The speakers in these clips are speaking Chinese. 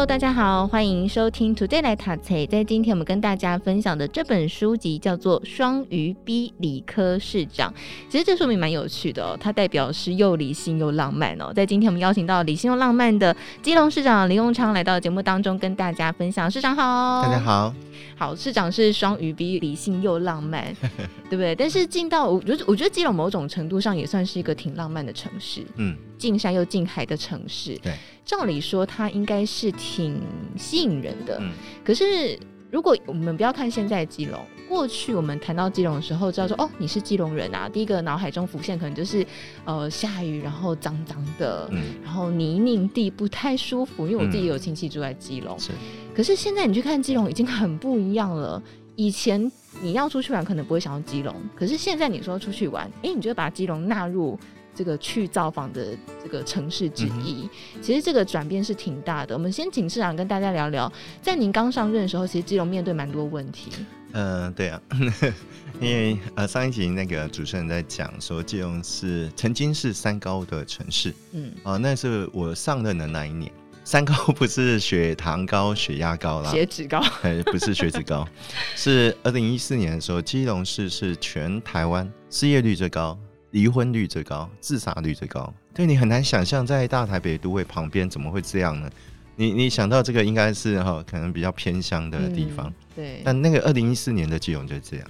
Hello，大家好，欢迎收听 Today 来读册。在今天，我们跟大家分享的这本书籍叫做《双鱼 B 理科市长》。其实这书名蛮有趣的哦，它代表是又理性又浪漫哦。在今天，我们邀请到理性又浪漫的基隆市长林永昌来到节目当中，跟大家分享。市长好，大家好。好，市长是双鱼 B 理性又浪漫，对不对？但是进到我觉得，我觉得基隆某种程度上也算是一个挺浪漫的城市，嗯，近山又近海的城市，对，照理说它应该是挺吸引人的，嗯，可是。如果我们不要看现在基隆，过去我们谈到基隆的时候，知道说哦，你是基隆人啊，第一个脑海中浮现可能就是呃下雨，然后脏脏的，嗯，然后泥泞地不太舒服。因为我自己也有亲戚住在基隆，是。可是现在你去看基隆，已经很不一样了。以前你要出去玩，可能不会想到基隆，可是现在你说出去玩，哎，你就会把基隆纳入。这个去造访的这个城市之一，嗯、其实这个转变是挺大的。我们先请市长跟大家聊聊，在您刚上任的时候，其实基隆面对蛮多问题。嗯、呃，对啊，因为呃上一集那个主持人在讲说，基隆是曾经是三高的城市。嗯，啊、呃，那是我上任的那一年，三高不是血糖高、血压高啦，血脂高，呃，不是血脂高，是二零一四年的时候，基隆市是全台湾失业率最高。离婚率最高，自杀率最高，对，你很难想象，在大台北都会旁边怎么会这样呢？你你想到这个应该是哈，可能比较偏乡的地方，嗯，对。但那个二零一四年的基隆就是这样，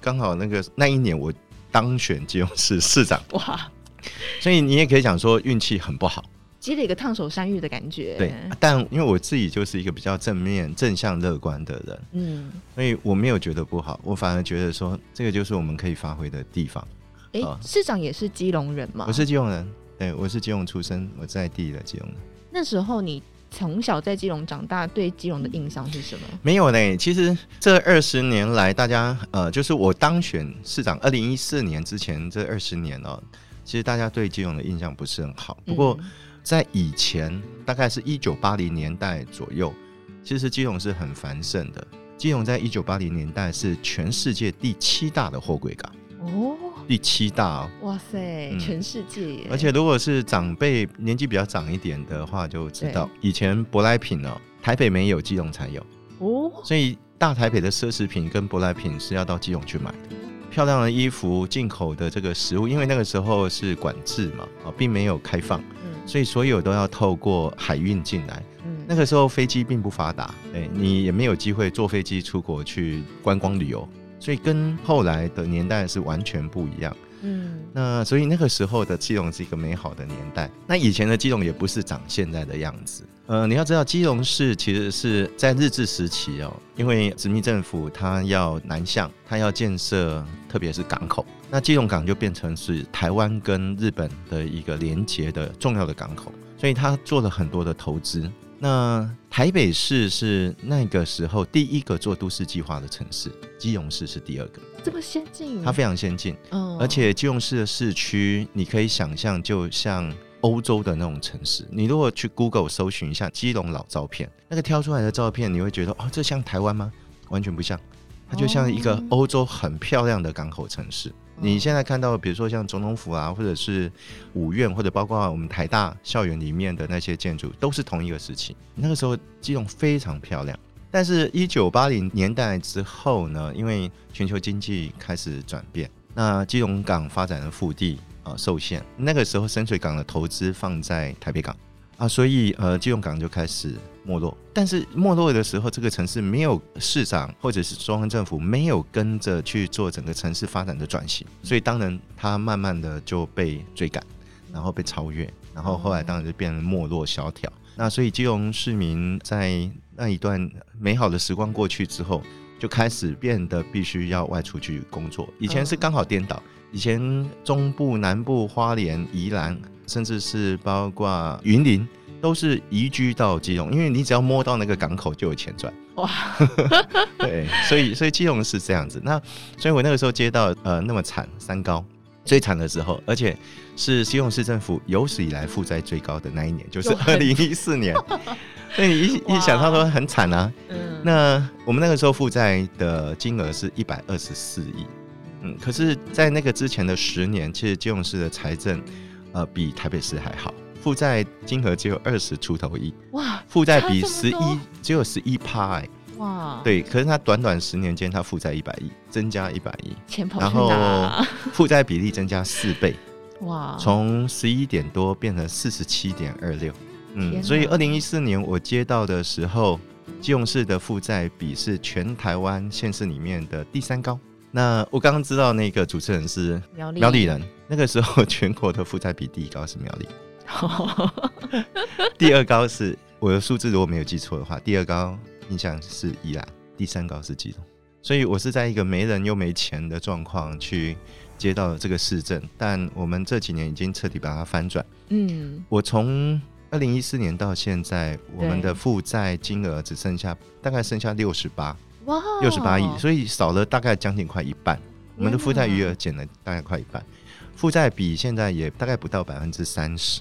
刚好那个那一年我当选基隆市市长，哇！所以你也可以讲说运气很不好，积累一个烫手山芋的感觉。对，但因为我自己就是一个比较正面、正向、乐观的人，嗯，所以我没有觉得不好，我反而觉得说这个就是我们可以发挥的地方。哎、欸，市长也是基隆人吗？我是基隆人，对，我是基隆出生，我在地的基隆人。那时候你从小在基隆长大，对基隆的印象是什么？没有嘞，其实这二十年来，大家呃，就是我当选市长，二零一四年之前这二十年哦，其实大家对基隆的印象不是很好。不过在以前，大概是一九八零年代左右，其实基隆是很繁盛的。基隆在一九八零年代是全世界第七大的货柜港。哦。第七大哦，哇塞，嗯、全世界耶！而且如果是长辈年纪比较长一点的话，就知道以前舶来品哦，台北没有，基隆才有哦。所以大台北的奢侈品跟舶来品是要到基隆去买的。漂亮的衣服、进口的这个食物，因为那个时候是管制嘛，啊，并没有开放，所以所有都要透过海运进来。嗯那个时候飞机并不发达，哎，你也没有机会坐飞机出国去观光旅游。所以跟后来的年代是完全不一样，嗯，那所以那个时候的基隆是一个美好的年代。那以前的基隆也不是长现在的样子，呃，你要知道基隆市其实是在日治时期哦，因为殖民政府它要南向，它要建设，特别是港口，那基隆港就变成是台湾跟日本的一个连接的重要的港口，所以它做了很多的投资。那台北市是那个时候第一个做都市计划的城市，基隆市是第二个，这么先进，它非常先进，嗯，而且基隆市的市区，你可以想象就像欧洲的那种城市。你如果去 Google 搜寻一下基隆老照片，那个挑出来的照片，你会觉得哦，这像台湾吗？完全不像，它就像一个欧洲很漂亮的港口城市。你现在看到，比如说像总统府啊，或者是五院，或者包括我们台大校园里面的那些建筑，都是同一个时期。那个时候基隆非常漂亮，但是一九八零年代之后呢，因为全球经济开始转变，那基隆港发展的腹地啊、呃、受限，那个时候深水港的投资放在台北港啊，所以呃基隆港就开始。没落，但是没落的时候，这个城市没有市长或者是中央政府没有跟着去做整个城市发展的转型，所以当然它慢慢的就被追赶，然后被超越，然后后来当然就变成没落萧条。那所以基隆市民在那一段美好的时光过去之后，就开始变得必须要外出去工作。以前是刚好颠倒，以前中部、南部、花莲、宜兰，甚至是包括云林。都是移居到基隆，因为你只要摸到那个港口就有钱赚。哇，对，所以所以基隆是这样子。那所以我那个时候接到呃那么惨三高，最惨的时候，而且是基隆市政府有史以来负债最高的那一年，就是二零一四年。所以你一一想，他说很惨啊。嗯。那我们那个时候负债的金额是一百二十四亿。嗯。可是，在那个之前的十年，其实基隆市的财政，呃，比台北市还好，负债金额只有二十出头亿。哇。负债比十一只有十一趴哎。哇。对，可是他短短十年间，他负债一百亿，增加一百亿。钱跑？然后 负债比例增加四倍。哇。从十一点多变成四十七点二六。嗯，所以二零一四年我接到的时候，基隆市的负债比是全台湾县市里面的第三高。那我刚刚知道那个主持人是苗栗苗栗人，那个时候全国的负债比第一高是苗栗，第二高是我的数字如果没有记错的话，第二高印象是宜兰，第三高是基隆。所以我是在一个没人又没钱的状况去接到了这个市政，但我们这几年已经彻底把它翻转。嗯，我从。二零一四年到现在，我们的负债金额只剩下大概剩下六十八，哇，六十八亿，所以少了大概将近快一半。我们的负债余额减了大概快一半，负债比现在也大概不到百分之三十。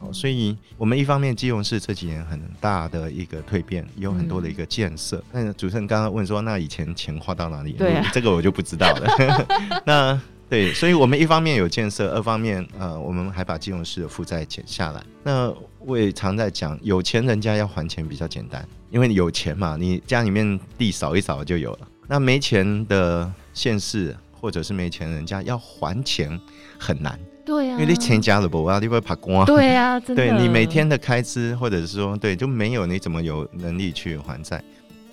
哦，所以我们一方面基隆市这几年很大的一个蜕变，有很多的一个建设。那主持人刚刚问说，那以前钱花到哪里？对，这个我就不知道了。那。对，所以，我们一方面有建设，二方面，呃，我们还把金融市的负债减下来。那我也常在讲，有钱人家要还钱比较简单，因为有钱嘛，你家里面地扫一扫就有了。那没钱的县市或者是没钱人家要还钱很难。对呀、啊，因为你钱加了不，我要你会怕光。对呀、啊，真的。对你每天的开支，或者是说，对，就没有你怎么有能力去还债？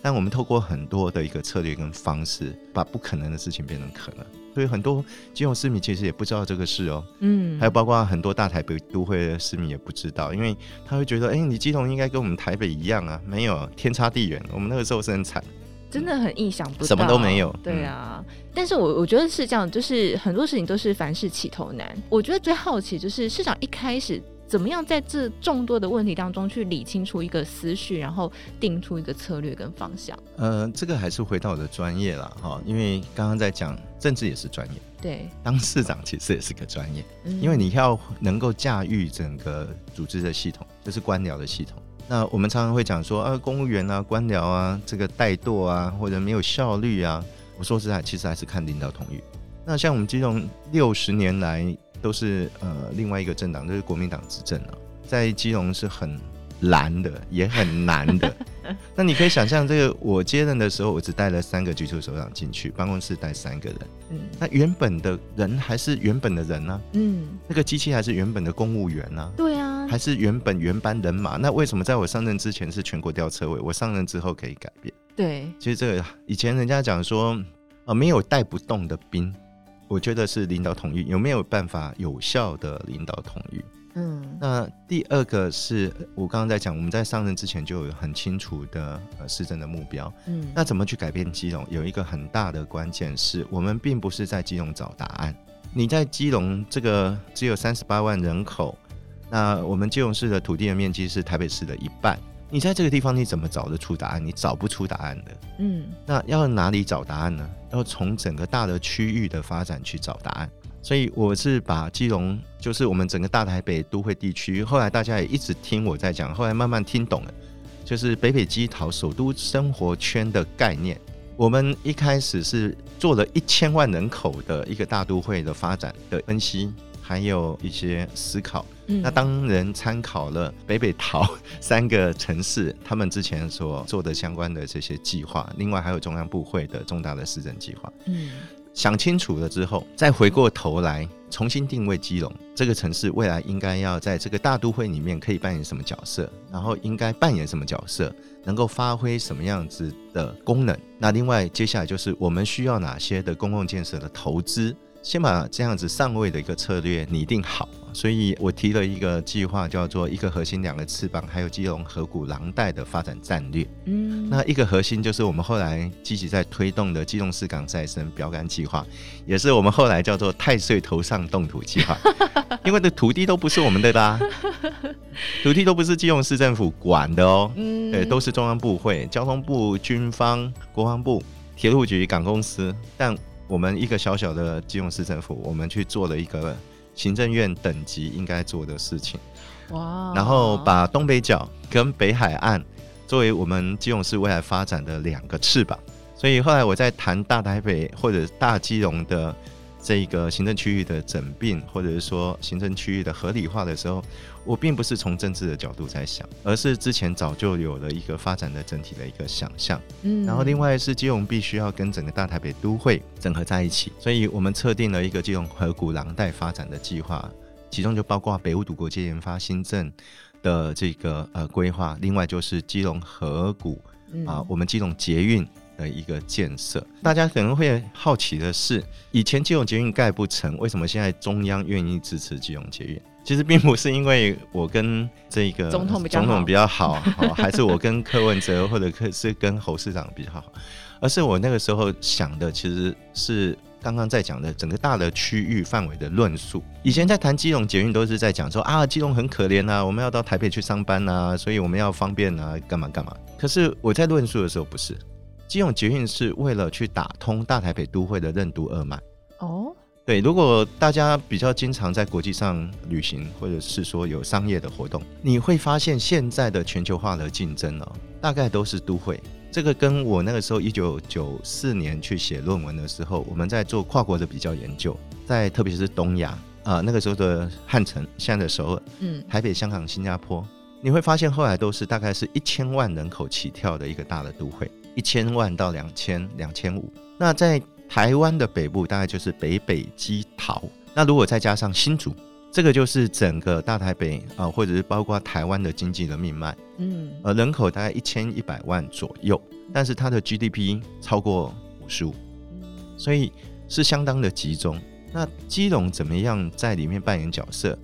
但我们透过很多的一个策略跟方式，把不可能的事情变成可能。所以很多金融市民其实也不知道这个事哦，嗯，还有包括很多大台北都会的市民也不知道，因为他会觉得，哎、欸，你基隆应该跟我们台北一样啊，没有，天差地远。我们那个时候是很惨，真的很意想不到，什么都没有。对啊，嗯、但是我我觉得是这样，就是很多事情都是凡事起头难。我觉得最好奇就是市长一开始。怎么样在这众多的问题当中去理清楚一个思绪，然后定出一个策略跟方向？呃，这个还是回到我的专业了哈，因为刚刚在讲政治也是专业，对，当市长其实也是个专业，嗯、因为你要能够驾驭整个组织的系统，就是官僚的系统。那我们常常会讲说啊，公务员啊，官僚啊，这个怠惰啊，或者没有效率啊。我说实在，其实还是看领导同意。那像我们这种六十年来。都是呃另外一个政党，就是国民党执政啊，在基隆是很难的，也很难的。那你可以想象，这个我接任的时候，我只带了三个局处首长进去，办公室带三个人。嗯，那原本的人还是原本的人呢、啊？嗯，那个机器还是原本的公务员呢、啊？对啊，还是原本原班人马。那为什么在我上任之前是全国吊车尾，我上任之后可以改变？对，其实这个以前人家讲说，呃，没有带不动的兵。我觉得是领导统御，有没有办法有效的领导统御？嗯，那第二个是我刚刚在讲，我们在上任之前就有很清楚的呃市政的目标。嗯，那怎么去改变基隆？有一个很大的关键是我们并不是在基隆找答案。你在基隆这个只有三十八万人口，那我们基隆市的土地的面积是台北市的一半。你在这个地方，你怎么找得出答案？你找不出答案的。嗯，那要哪里找答案呢？要从整个大的区域的发展去找答案。所以我是把基隆，就是我们整个大台北都会地区。后来大家也一直听我在讲，后来慢慢听懂了，就是北北基桃首都生活圈的概念。我们一开始是做了一千万人口的一个大都会的发展的分析。还有一些思考。嗯、那当人参考了北北桃 三个城市，他们之前所做的相关的这些计划，另外还有中央部会的重大的市政计划。嗯，想清楚了之后，再回过头来重新定位基隆这个城市未来应该要在这个大都会里面可以扮演什么角色，然后应该扮演什么角色，能够发挥什么样子的功能。那另外接下来就是我们需要哪些的公共建设的投资。先把这样子上位的一个策略拟定好，所以我提了一个计划，叫做“一个核心，两个翅膀”，还有基隆河谷廊带的发展战略。嗯，那一个核心就是我们后来积极在推动的基隆市港再生标杆计划，也是我们后来叫做“太岁头上动土计划”，因为的土地都不是我们的啦，土地都不是基隆市政府管的哦，嗯，对，都是中央部会、交通部、军方、国防部、铁路局、港公司，但。我们一个小小的基隆市政府，我们去做了一个行政院等级应该做的事情。哇！然后把东北角跟北海岸作为我们基隆市未来发展的两个翅膀。所以后来我在谈大台北或者大基隆的这一个行政区域的整并，或者是说行政区域的合理化的时候，我并不是从政治的角度在想，而是之前早就有了一个发展的整体的一个想象。嗯，然后另外是基隆必须要跟整个大台北都会整合在一起，所以我们测定了一个基隆河谷廊带发展的计划，其中就包括北五堵国际研发新政的这个呃规划，另外就是基隆河谷啊，我们基隆捷运的一个建设。大家可能会好奇的是，以前基隆捷运盖不成，为什么现在中央愿意支持基隆捷运？其实并不是因为我跟这个总统总统比较好，还是我跟柯文哲或者是跟侯市长比较好，而是我那个时候想的其实是刚刚在讲的整个大的区域范围的论述。以前在谈基隆捷运都是在讲说啊，基隆很可怜啊，我们要到台北去上班啊，所以我们要方便啊，干嘛干嘛。可是我在论述的时候不是，基隆捷运是为了去打通大台北都会的任督二脉。哦。对，如果大家比较经常在国际上旅行，或者是说有商业的活动，你会发现现在的全球化的竞争呢、哦，大概都是都会。这个跟我那个时候一九九四年去写论文的时候，我们在做跨国的比较研究，在特别是东亚啊、呃，那个时候的汉城，现在的首尔，嗯，台北、香港、新加坡，你会发现后来都是大概是一千万人口起跳的一个大的都会，一千万到两千、两千五。那在台湾的北部大概就是北北基桃，那如果再加上新竹，这个就是整个大台北啊，或者是包括台湾的经济的命脉。嗯，呃，人口大概一千一百万左右，但是它的 GDP 超过五十五，所以是相当的集中。那基隆怎么样在里面扮演角色？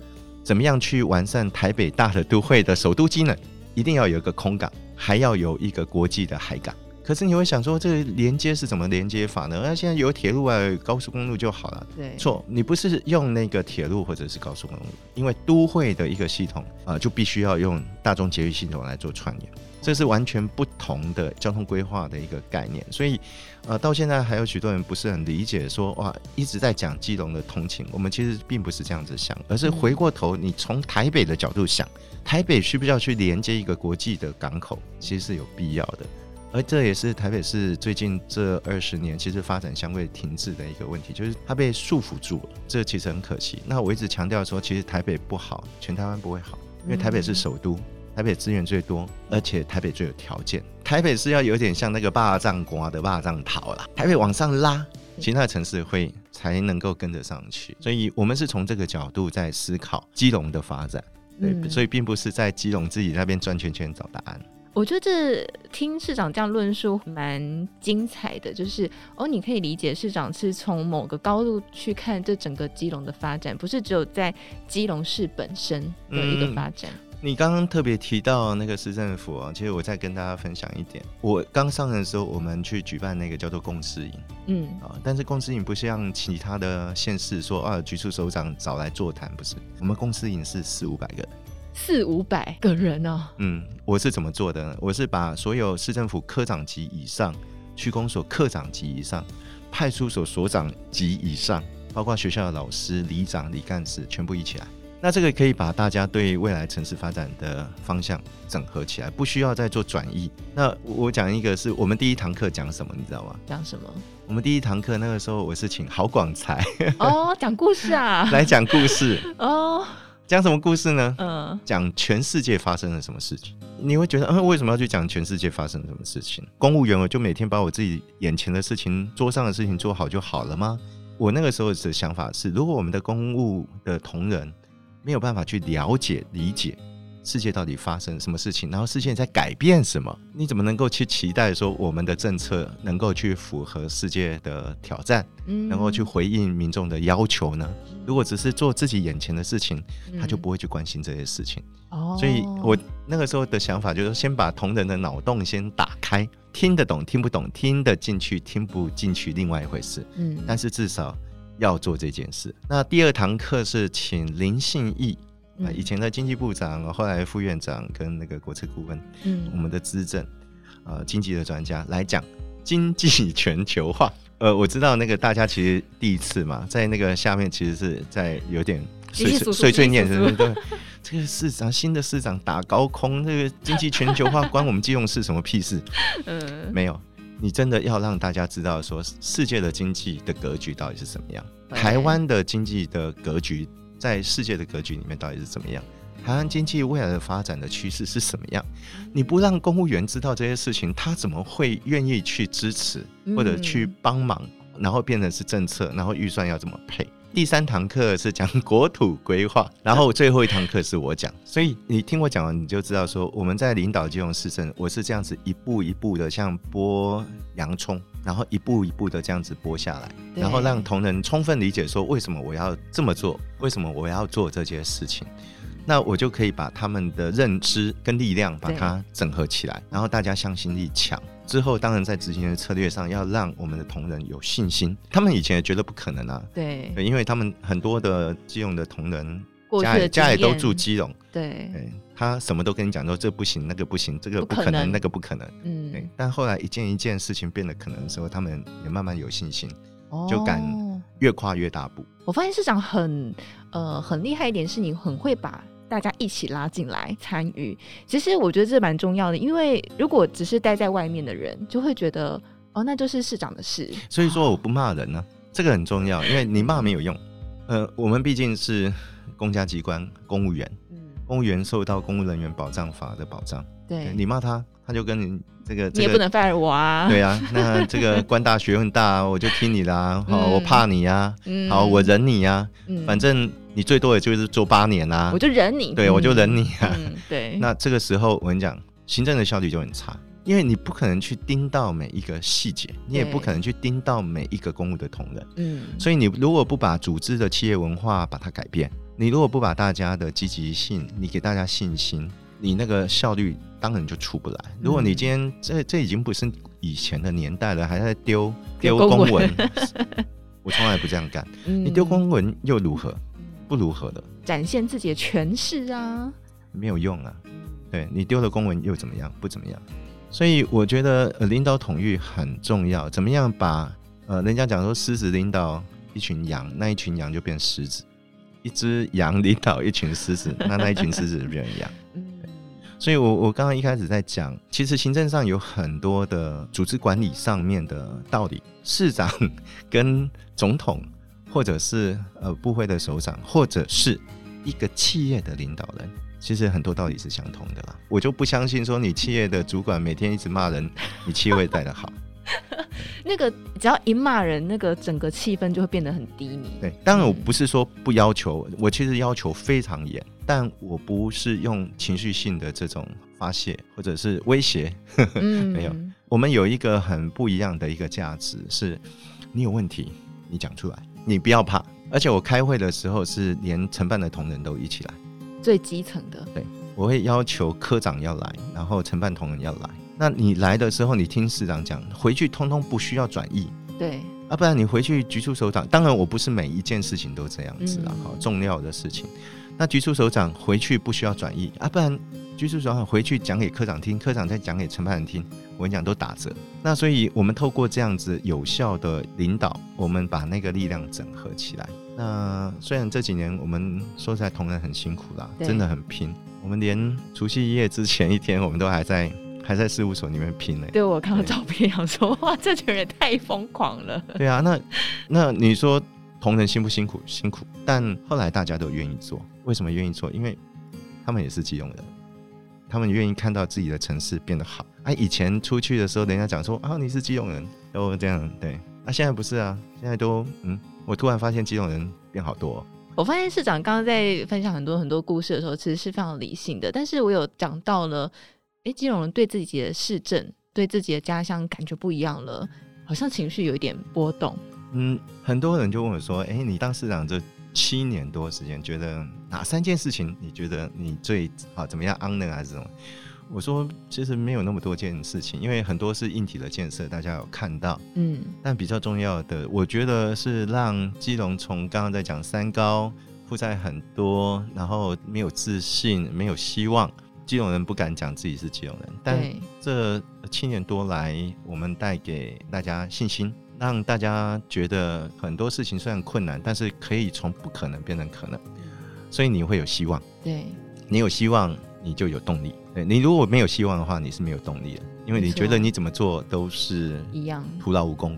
怎么样去完善台北大的都会的首都机能？一定要有一个空港，还要有一个国际的海港。可是你会想说，这个连接是怎么连接法呢？那现在有铁路啊，高速公路就好了。对，错，你不是用那个铁路或者是高速公路，因为都会的一个系统啊、呃，就必须要用大众捷运系统来做串联，这是完全不同的交通规划的一个概念。所以，呃，到现在还有许多人不是很理解说，说哇，一直在讲基隆的通勤，我们其实并不是这样子想，而是回过头，你从台北的角度想，台北需不需要去连接一个国际的港口，其实是有必要的。而这也是台北市最近这二十年其实发展相对停滞的一个问题，就是它被束缚住了，这其实很可惜。那我一直强调说，其实台北不好，全台湾不会好，因为台北是首都，台北资源最多，而且台北最有条件。台北是要有点像那个霸占瓜的霸占桃啦，台北往上拉，其他的城市会才能够跟得上去。所以我们是从这个角度在思考基隆的发展，对，所以并不是在基隆自己那边转圈圈找答案。我觉得这听市长这样论述蛮精彩的，就是哦，你可以理解市长是从某个高度去看这整个基隆的发展，不是只有在基隆市本身的一个发展。嗯，你刚刚特别提到那个市政府啊，其实我再跟大家分享一点，我刚上任的时候，我们去举办那个叫做共识营，嗯啊，但是共识营不像其他的县市说啊，局处首长找来座谈，不是，我们共识营是四五百个人。四五百个人呢、哦？嗯，我是怎么做的呢？我是把所有市政府科长级以上、区公所科长级以上、派出所所长级以上，包括学校的老师、里长、里干事，全部一起来。那这个可以把大家对未来城市发展的方向整合起来，不需要再做转移。那我讲一个，是我们第一堂课讲什么，你知道吗？讲什么？我们第一堂课那个时候，我是请郝广才 哦，讲故事啊，来讲故事哦。讲什么故事呢？嗯，讲全世界发生了什么事情。你会觉得，嗯，为什么要去讲全世界发生了什么事情？公务员我就每天把我自己眼前的事情、桌上的事情做好就好了吗？我那个时候的想法是，如果我们的公务的同仁没有办法去了解、理解。世界到底发生什么事情？然后世界在改变什么？你怎么能够去期待说我们的政策能够去符合世界的挑战，嗯、能够去回应民众的要求呢？如果只是做自己眼前的事情，他就不会去关心这些事情。哦、嗯，所以我那个时候的想法就是先把同仁的脑洞先打开，听得懂听不懂，听得进去听不进去另外一回事。嗯，但是至少要做这件事。那第二堂课是请林信义。以前的经济部长，后来副院长跟那个国策顾问，嗯，我们的资政，呃，经济的专家来讲经济全球化。呃，我知道那个大家其实第一次嘛，在那个下面其实是在有点碎碎碎碎念，对 对。这个市长新的市长打高空，这个经济全球化关我们基隆市什么屁事？嗯，没有。你真的要让大家知道，说世界的经济的格局到底是什么样？台湾的经济的格局在世界的格局里面到底是怎么样？台湾经济未来的发展的趋势是什么样？你不让公务员知道这些事情，他怎么会愿意去支持或者去帮忙？然后变成是政策，然后预算要怎么配？第三堂课是讲国土规划，然后最后一堂课是我讲，所以你听我讲完，你就知道说我们在领导金融市政，我是这样子一步一步的像剥洋葱，然后一步一步的这样子剥下来，然后让同仁充分理解说为什么我要这么做，为什么我要做这件事情，那我就可以把他们的认知跟力量把它整合起来，然后大家向心力强。之后，当然在执行的策略上，要让我们的同仁有信心。他们以前也觉得不可能啊，对，对，因为他们很多的基隆的同仁，家里家里都住基隆，对，对，他什么都跟你讲说这不行，那个不行，这个不可能，那个不可能，嗯，对。但后来一件一件事情变得可能的时候，他们也慢慢有信心，就敢越跨越大步。我发现市长很呃很厉害一点，是你很会把。大家一起拉进来参与，其实我觉得这蛮重要的，因为如果只是待在外面的人，就会觉得哦，那就是市长的事。所以说我不骂人呢、啊，这个很重要，因为你骂没有用。呃，我们毕竟是公家机关，公务员，嗯，公务员受到公务人员保障法的保障。对，你骂他，他就跟你这个，你也不能 fire 我啊。对啊，那这个官大学问大，我就听你的啊。好，我怕你呀，好，我忍你呀，反正。你最多也就是做八年啊，我就忍你，对，我就忍你啊。嗯、对，那这个时候我跟你讲，行政的效率就很差，因为你不可能去盯到每一个细节，你也不可能去盯到每一个公务的同仁。嗯，所以你如果不把组织的企业文化把它改变，你如果不把大家的积极性，你给大家信心，你那个效率当然就出不来。如果你今天这这已经不是以前的年代了，还在丢丢公文，我从来不这样干。嗯、你丢公文又如何？不如何的，展现自己的权势啊，没有用啊。对，你丢了公文又怎么样？不怎么样。所以我觉得呃，领导统御很重要。怎么样把呃，人家讲说狮子领导一群羊，那一群羊就变狮子；一只羊领导一群狮子，那那一群狮子就变成羊。所以我我刚刚一开始在讲，其实行政上有很多的组织管理上面的道理，市长 跟总统。或者是呃部会的首长，或者是一个企业的领导人，其实很多道理是相同的啦。我就不相信说你企业的主管每天一直骂人，你企业会带得好。那个只要一骂人，那个整个气氛就会变得很低迷。对，当然我不是说不要求，我其实要求非常严，但我不是用情绪性的这种发泄或者是威胁。嗯、没有，我们有一个很不一样的一个价值，是你有问题，你讲出来。你不要怕，而且我开会的时候是连承办的同仁都一起来，最基层的。对，我会要求科长要来，然后承办同仁要来。那你来的时候，你听市长讲，回去通通不需要转译。对，啊，不然你回去局处首长，当然我不是每一件事情都这样子啦，好、嗯、重要的事情，那局处首长回去不需要转译，啊，不然局处首长回去讲给科长听，科长再讲给承办人听。我跟你讲，都打折。那所以，我们透过这样子有效的领导，我们把那个力量整合起来。那虽然这几年我们说实在同仁很辛苦啦，真的很拼。我们连除夕夜之前一天，我们都还在还在事务所里面拼呢。对，我看到照片，想说哇，这群人太疯狂了。对啊，那那你说同仁辛不辛苦？辛苦。但后来大家都愿意做，为什么愿意做？因为他们也是基隆人。他们愿意看到自己的城市变得好。啊，以前出去的时候，人家讲说啊，你是基隆人，都这样对。啊，现在不是啊，现在都嗯，我突然发现基隆人变好多。我发现市长刚刚在分享很多很多故事的时候，其实是非常理性的。但是我有讲到了，哎，基隆人对自己的市政、对自己的家乡感觉不一样了，好像情绪有一点波动。嗯，很多人就问我说，哎，你当市长这？七年多时间，觉得哪三件事情你觉得你最好怎么样 honor 还是什么？我说其实没有那么多件事情，因为很多是硬体的建设，大家有看到，嗯，但比较重要的，我觉得是让基隆从刚刚在讲三高，负债很多，然后没有自信，没有希望，基隆人不敢讲自己是基隆人，但这七年多来，我们带给大家信心。让大家觉得很多事情虽然困难，但是可以从不可能变成可能，所以你会有希望。对，你有希望，你就有动力。对，你如果没有希望的话，你是没有动力的，因为你觉得你怎么做都是一样，徒劳无功。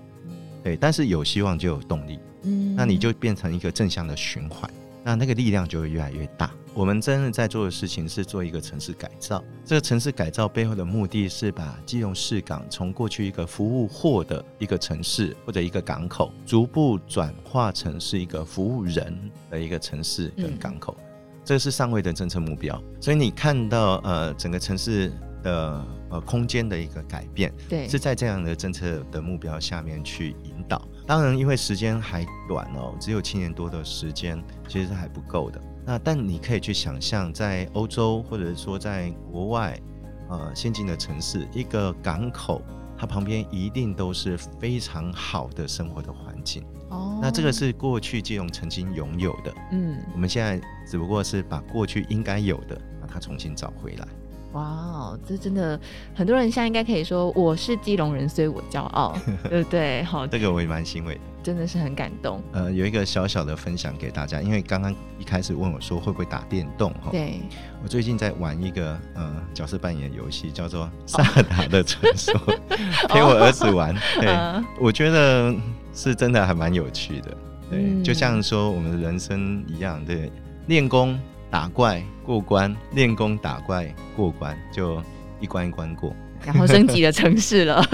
对，但是有希望就有动力，嗯，那你就变成一个正向的循环，那那个力量就会越来越大。我们真的在做的事情是做一个城市改造，这个城市改造背后的目的是把基隆市港从过去一个服务货的一个城市或者一个港口，逐步转化成是一个服务人的一个城市跟港口，嗯、这是上位的政策目标。所以你看到呃整个城市的呃空间的一个改变，对，是在这样的政策的目标下面去引导。当然，因为时间还短哦，只有七年多的时间，其实是还不够的。那但你可以去想象，在欧洲或者是说在国外，呃，先进的城市，一个港口，它旁边一定都是非常好的生活的环境。哦，那这个是过去基隆曾经拥有的。嗯，我们现在只不过是把过去应该有的，把它重新找回来。哇哦，这真的很多人现在应该可以说我是基隆人，所以我骄傲，对不对？好，这个我也蛮欣慰的，真的是很感动。呃，有一个小小的分享给大家，因为刚刚一开始问我说会不会打电动哈？对，我最近在玩一个呃角色扮演游戏，叫做 《萨达的传说》，陪我儿子玩。对，呃、我觉得是真的还蛮有趣的。对，嗯、就像说我们的人生一样，对，练功。打怪过关，练功打怪过关，就一关一关过，然后升级的城市了。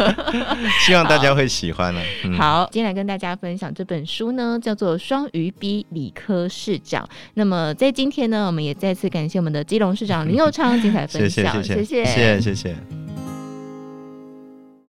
希望大家会喜欢了。好，嗯、好，今天来跟大家分享这本书呢，叫做《双鱼 B 理科市长》。那么在今天呢，我们也再次感谢我们的基隆市长林佑昌 精彩分享，谢谢，谢谢，谢谢，谢谢。